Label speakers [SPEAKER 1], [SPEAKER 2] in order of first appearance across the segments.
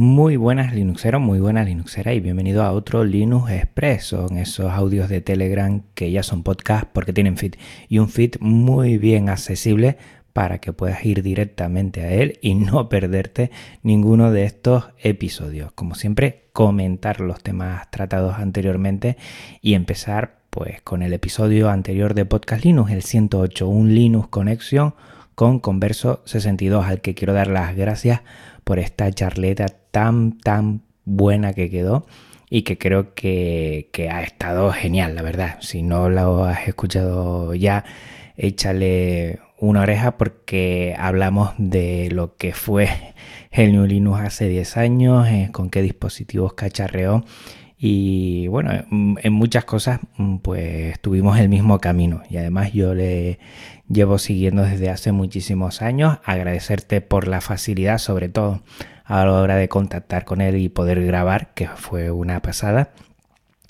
[SPEAKER 1] Muy buenas Linuxeros, muy buenas Linuxeras y bienvenido a otro Linux Express. Son esos audios de Telegram que ya son podcast porque tienen feed y un feed muy bien accesible para que puedas ir directamente a él y no perderte ninguno de estos episodios. Como siempre, comentar los temas tratados anteriormente y empezar pues con el episodio anterior de Podcast Linux, el 108, un Linux Conexión con Converso 62, al que quiero dar las gracias por esta charleta tan, tan buena que quedó y que creo que, ha estado genial, la verdad. Si no lo has escuchado ya, échale una oreja porque hablamos de lo que fue el New Linux hace 10 años, eh, con qué dispositivos cacharreó y bueno, en muchas cosas mm, pues tuvimos el mismo camino y además yo le llevo siguiendo desde hace muchísimos años. Agradecerte por la facilidad sobre todo a la hora de contactar con él y poder grabar, que fue una pasada.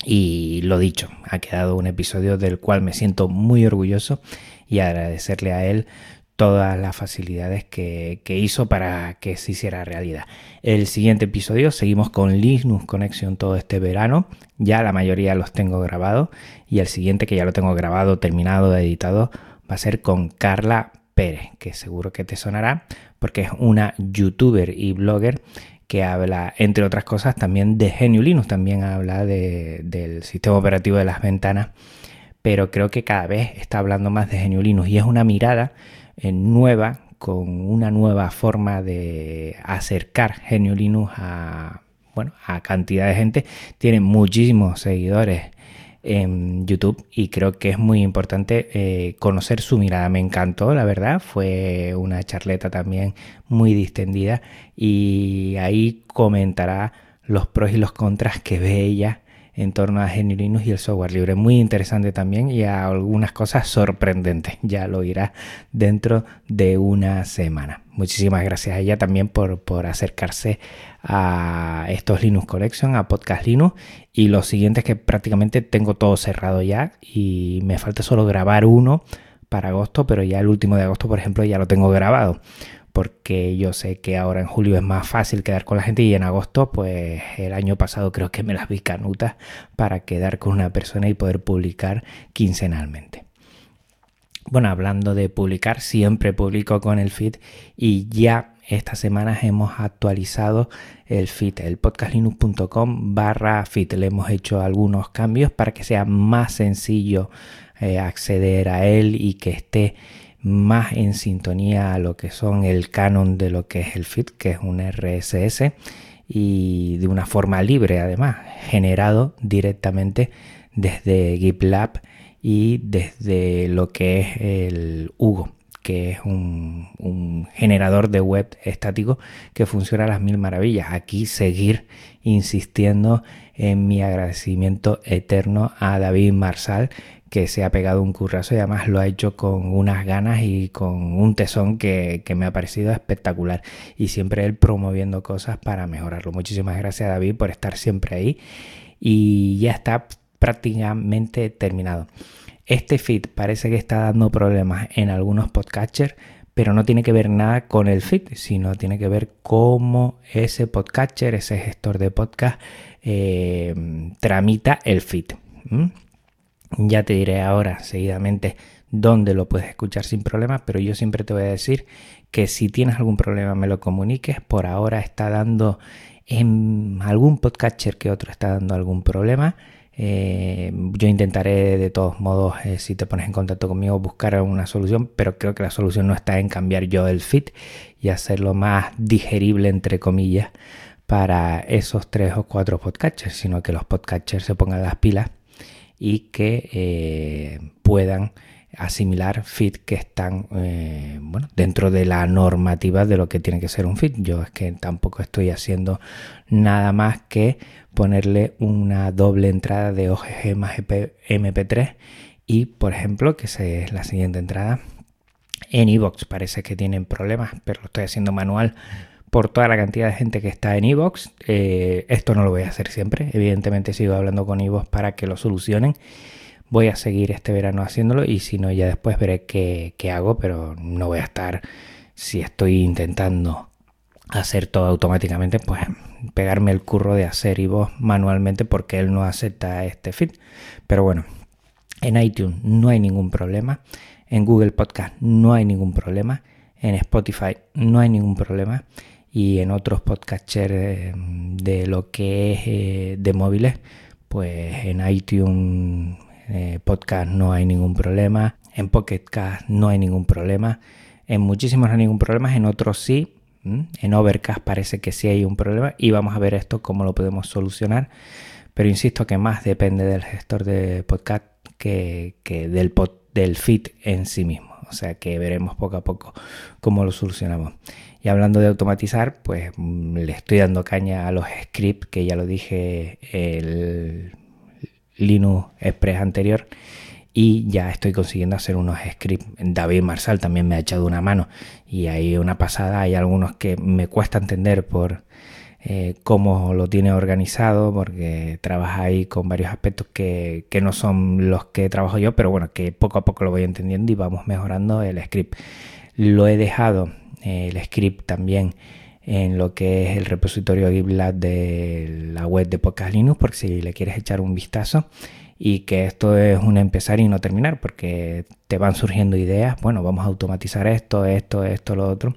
[SPEAKER 1] Y lo dicho, ha quedado un episodio del cual me siento muy orgulloso y agradecerle a él todas las facilidades que, hizo para que se hiciera realidad. El siguiente episodio seguimos con Linux Connection todo este verano. Ya la mayoría los tengo grabados y el siguiente que ya lo tengo grabado, terminado, editado, va a ser con Carla Pérez, que seguro que te sonará porque es una youtuber y blogger que habla, entre otras cosas, también de GNU Linux, también habla del sistema operativo de las ventanas, pero creo que cada vez está hablando más de GNU Linux y es una mirada nueva, con una nueva forma de acercar GNU Linux a, bueno, a cantidad de gente. Tiene muchísimos seguidores en YouTube y creo que es muy importante eh, conocer su mirada. Me encantó, la verdad, fue una charleta también muy distendida y ahí comentará los pros y los contras que ve ella en torno a GNU Linux y el software libre. Muy interesante también y algunas cosas sorprendentes. Ya lo irá dentro de una semana. Muchísimas gracias a ella también por, por acercarse a estos Linux Collection, a Podcast Linux. Y los siguientes que prácticamente tengo todo cerrado ya y me falta solo grabar uno para agosto, pero ya el último de agosto, por ejemplo, ya lo tengo grabado porque yo sé que ahora en julio es más fácil quedar con la gente y en agosto, pues el año pasado creo que me las vi canutas para quedar con una persona y poder publicar quincenalmente. Bueno, hablando de publicar, siempre publico con el feed y ya estas semanas hemos actualizado el feed, el podcastlinux.com barra feed. Le hemos hecho algunos cambios para que sea más sencillo eh, acceder a él y que esté más en sintonía a lo que son el canon de lo que es el feed, que es un RSS y de una forma libre además, generado directamente desde GitLab y desde lo que es el Hugo, que es un, un, generador de web estático que funciona a las mil maravillas. Aquí seguir insistiendo en mi agradecimiento eterno a David Marsal, que se ha pegado un currazo y además lo ha hecho con unas ganas y con un tesón que, me ha parecido espectacular. Y siempre él promoviendo cosas para mejorarlo. Muchísimas gracias David por estar siempre ahí. Y ya está prácticamente terminado. Este feed parece que está dando problemas en algunos podcatchers, pero no tiene que ver nada con el feed, sino tiene que ver cómo ese podcatcher, ese gestor de podcast, eh, tramita el feed. Ya te diré ahora seguidamente dónde lo puedes escuchar sin problemas, pero yo siempre te voy a decir que si tienes algún problema me lo comuniques. Por ahora está dando en algún podcatcher que otro está dando algún problema. Eh, yo intentaré de todos modos, eh, si te pones en contacto conmigo, buscar una solución, pero creo que la solución no está en cambiar yo el fit y hacerlo más digerible, entre comillas, para esos tres o cuatro podcatchers, sino que los podcatchers se pongan las pilas y que eh, puedan asimilar feed que están eh, bueno, dentro de la normativa de lo que tiene que ser un feed. Yo es que tampoco estoy haciendo nada más que ponerle una doble entrada de OGG más MP3 y por ejemplo que es la siguiente entrada en iVoox parece que tienen problemas pero lo estoy haciendo manual por toda la cantidad de gente que está en Evox. Eh, esto no lo voy a hacer siempre. Evidentemente sigo hablando con Evox para que lo solucionen. Voy a seguir este verano haciéndolo y si no ya después veré qué, hago, pero no voy a estar, si estoy intentando hacer todo automáticamente, pues pegarme el curro de hacer voz manualmente porque él no acepta este feed. Pero bueno, en iTunes no hay ningún problema. En Google Podcast no hay ningún problema. En Spotify no hay ningún problema. Y en otros podcasters eh, de lo que es eh, de móviles, pues en iTunes eh, Podcast no hay ningún problema. En Pocket Cast no hay ningún problema. En muchísimos no hay ningún problema. En otros sí. En Overcast parece que sí hay un problema. Y vamos a ver esto cómo lo podemos solucionar. Pero insisto que más depende del gestor de podcast que, del, del feed en sí mismo. O sea que veremos poco a poco cómo lo solucionamos. Y hablando de automatizar, pues mm, le estoy dando caña a los scripts que ya lo dije el Linux Express anterior y ya estoy consiguiendo hacer unos scripts. David Marsal también me ha echado una mano y hay una pasada, hay algunos que me cuesta entender por eh, cómo lo tiene organizado, porque trabaja ahí con varios aspectos que, no son los que trabajo yo, pero bueno, que poco a poco lo voy entendiendo y vamos mejorando el script. Lo he dejado, eh, el script también en lo que es el repositorio GitLab de la web de Podcast Linux, porque si le quieres echar un vistazo y que esto es un empezar y no terminar, porque te van surgiendo ideas, bueno, vamos a automatizar esto, esto, esto, lo otro,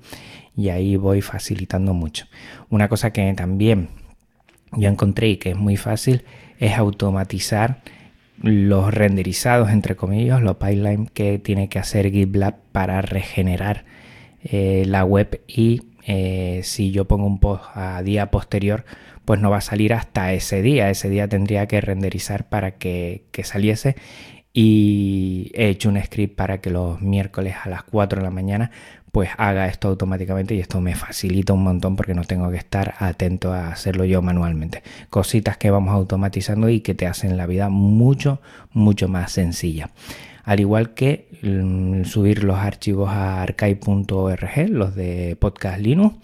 [SPEAKER 1] y ahí voy facilitando mucho. Una cosa que también yo encontré y que es muy fácil es automatizar los renderizados, entre comillas, los pipelines que tiene que hacer GitLab para regenerar eh, la web y eh, si yo pongo un post a día posterior, pues no va a salir hasta ese día. Ese día tendría que renderizar para que, que saliese y he hecho un script para que los miércoles a las 4 de la mañana pues haga esto automáticamente y esto me facilita un montón porque no tengo que estar atento a hacerlo yo manualmente. Cositas que vamos automatizando y que te hacen la vida mucho, mucho más sencilla. Al igual que mm, subir los archivos a archive.org, los de Podcast Linux,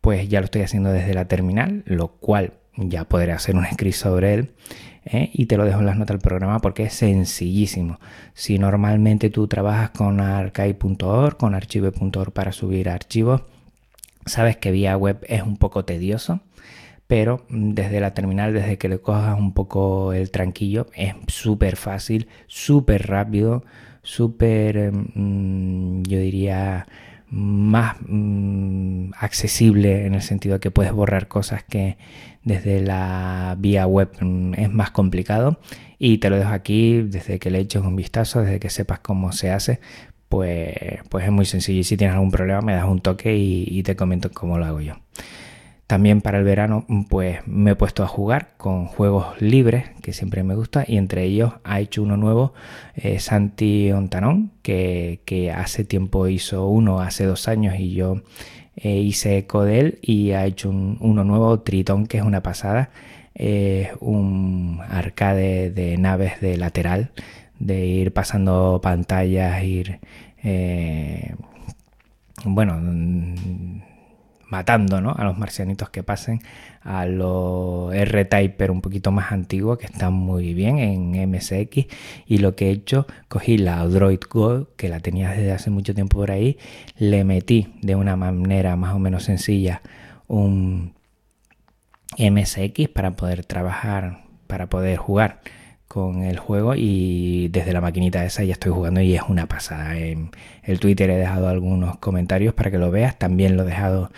[SPEAKER 1] pues ya lo estoy haciendo desde la terminal, lo cual ya podré hacer un script sobre él ¿eh? y te lo dejo en las notas del programa porque es sencillísimo. Si normalmente tú trabajas con archive.org, con archive.org para subir archivos, sabes que vía web es un poco tedioso, pero desde la terminal, desde que le cojas un poco el tranquillo, es súper fácil, súper rápido, súper, mm, yo diría, más mm, accesible en el sentido de que puedes borrar cosas que desde la vía web mm, es más complicado y te lo dejo aquí desde que le eches un vistazo, desde que sepas cómo se hace, pues, pues es muy sencillo y si tienes algún problema me das un toque y te comento cómo lo hago yo. También para el verano pues me he puesto a jugar con juegos libres que siempre me gusta y entre ellos ha hecho uno nuevo eh, Santi Ontanón que, hace tiempo hizo uno hace dos años y yo eh, hice eco de él y ha hecho uno nuevo Tritón que es una pasada. Es un arcade de naves de lateral de ir pasando pantallas ir eh, bueno matando ¿no? a los marcianitos que pasen a los R-Typer un poquito más antiguos que están muy bien en MSX y lo que he hecho cogí la Droid Go que la tenía desde hace mucho tiempo por ahí le metí de una manera más o menos sencilla un MSX para poder trabajar para poder jugar con el juego y desde la maquinita esa ya estoy jugando y es una pasada. En el Twitter he dejado algunos comentarios para que lo veas, también lo he dejado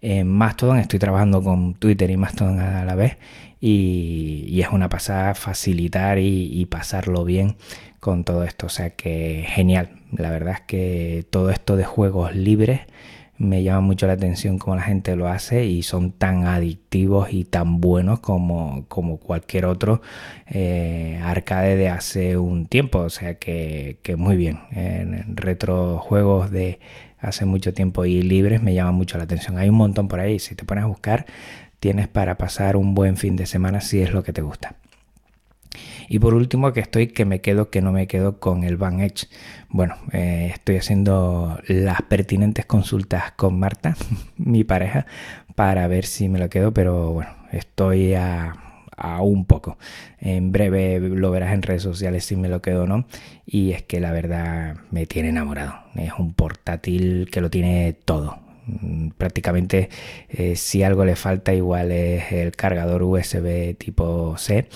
[SPEAKER 1] en Mastodon, estoy trabajando con Twitter y Mastodon a la vez y, es una pasada facilitar y, pasarlo bien con todo esto, o sea que genial, la verdad es que todo esto de juegos libres me llama mucho la atención cómo la gente lo hace y son tan adictivos y tan buenos como, como cualquier otro eh, arcade de hace un tiempo. O sea que, que muy bien. En retro juegos de hace mucho tiempo y libres me llama mucho la atención. Hay un montón por ahí. Si te pones a buscar, tienes para pasar un buen fin de semana si es lo que te gusta. Y por último, que estoy que me quedo, que no me quedo con el Van Edge. Bueno, eh, estoy haciendo las pertinentes consultas con Marta, mi pareja, para ver si me lo quedo, pero bueno, estoy a, un poco. En breve lo verás en redes sociales si me lo quedo o no. Y es que la verdad me tiene enamorado. Es un portátil que lo tiene todo. Mm, prácticamente eh, si algo le falta igual es el cargador USB tipo C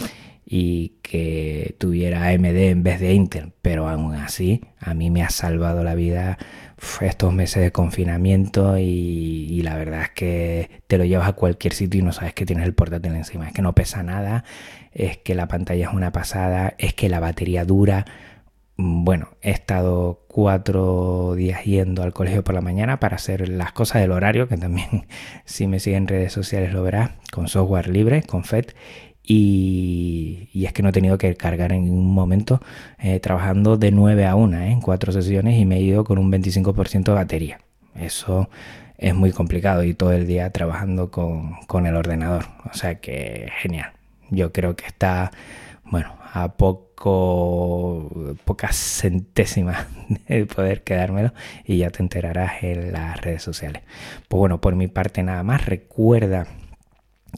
[SPEAKER 1] y que tuviera AMD en vez de Intel, pero aún así a mí me ha salvado la vida estos meses de confinamiento y, la verdad es que te lo llevas a cualquier sitio y no sabes que tienes el portátil encima, es que no pesa nada, es que la pantalla es una pasada, es que la batería dura. Bueno, he estado cuatro días yendo al colegio por la mañana para hacer las cosas del horario, que también si me siguen en redes sociales lo verás, con software libre, con FED, y, es que no he tenido que cargar en ningún momento eh, trabajando de 9 a 1 ¿eh? en cuatro sesiones y me he ido con un 25% de batería. Eso es muy complicado y todo el día trabajando con, con el ordenador. O sea que genial. Yo creo que está, bueno, a poco, pocas centésimas de poder quedármelo y ya te enterarás en las redes sociales. Pues bueno, por mi parte nada más. Recuerda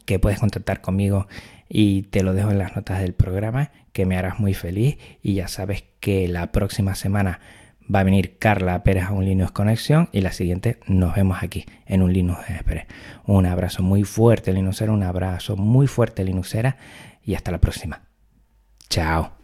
[SPEAKER 1] que puedes contactar conmigo y te lo dejo en las notas del programa que me harás muy feliz y ya sabes que la próxima semana va a venir Carla Pérez a un Linux Conexión y la siguiente nos vemos aquí en un Linux Express. Un abrazo muy fuerte Linuxera, un abrazo muy fuerte Linuxera y hasta la próxima. Chao.